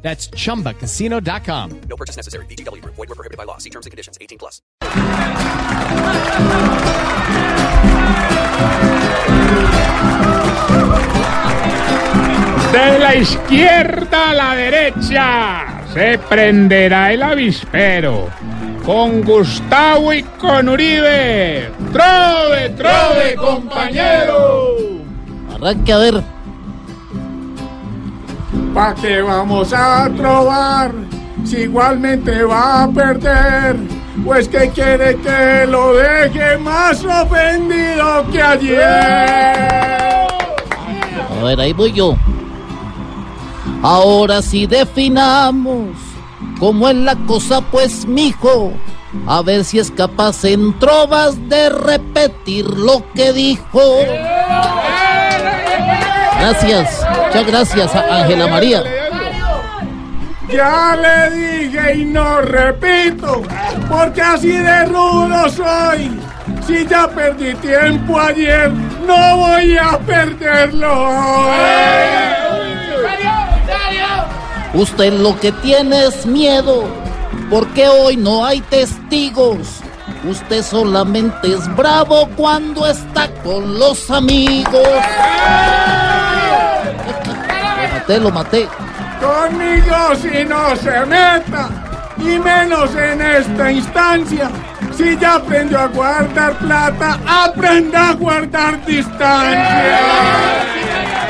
That's chumbacasino.com. No purchase necessary. VGW Group. Void were prohibited by law. See terms and conditions. 18 plus. De la izquierda a la derecha se prenderá el avispero. Con Gustavo y con Uribe. ¡Trove, trove, compañero! Arranque a ver. ¿Pa' qué vamos a trobar? Si igualmente va a perder. Pues que quiere que lo deje más ofendido que ayer. A ver, ahí voy yo. Ahora sí definamos cómo es la cosa, pues, mijo. A ver si es capaz en trovas de repetir lo que dijo. Gracias, muchas gracias a Ángela María. Ya le dije y no repito, porque así de rudo soy. Si ya perdí tiempo ayer, no voy a perderlo hoy. Usted lo que tiene es miedo, porque hoy no hay testigos. Usted solamente es bravo cuando está con los amigos. Maté, lo maté. Conmigo si no se meta, y menos en esta instancia. Si ya aprendió a guardar plata, aprenda a guardar distancia.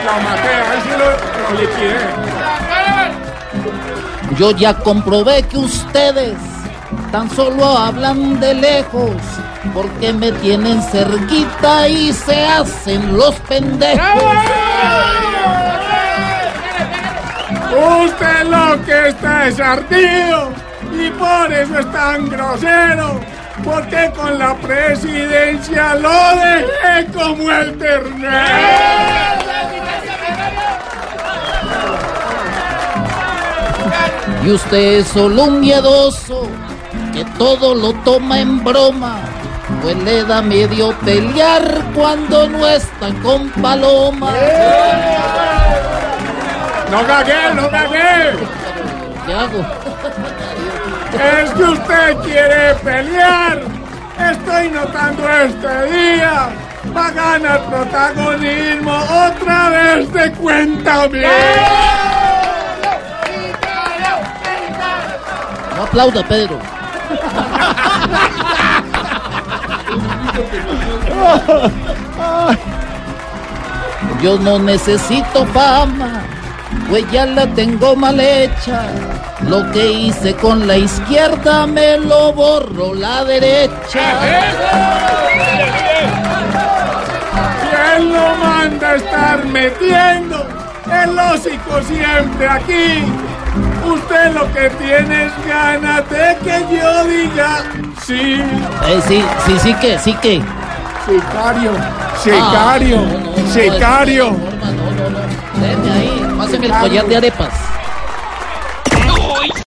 Lo maté, ahí sí lo, lo liquidé. Yo ya comprobé que ustedes tan solo hablan de lejos, porque me tienen cerquita y se hacen los pendejos. Usted lo que está es ardido y por eso es tan grosero. Porque con la presidencia lo dejé como el ternero. Y usted es solo un miedoso que todo lo toma en broma. Pues le da medio pelear cuando no está con paloma. No cagué, no cagué. ¿Qué hago? Es que usted quiere pelear. Estoy notando este día. Va a ganar protagonismo otra vez de cuenta bien. No aplauda, Pedro. Yo no necesito fama, pues ya la tengo mal hecha. Lo que hice con la izquierda me lo borro la derecha. ¿Quién lo manda a estar metiendo el hocico siempre aquí? Usted lo que tiene es ganas de que yo diga sí. Eh, sí, sí, sí que, sí que. Sicario, sicario, Ah, no, no, no, sicario. Déjeme ahí, páseme el collar de arepas.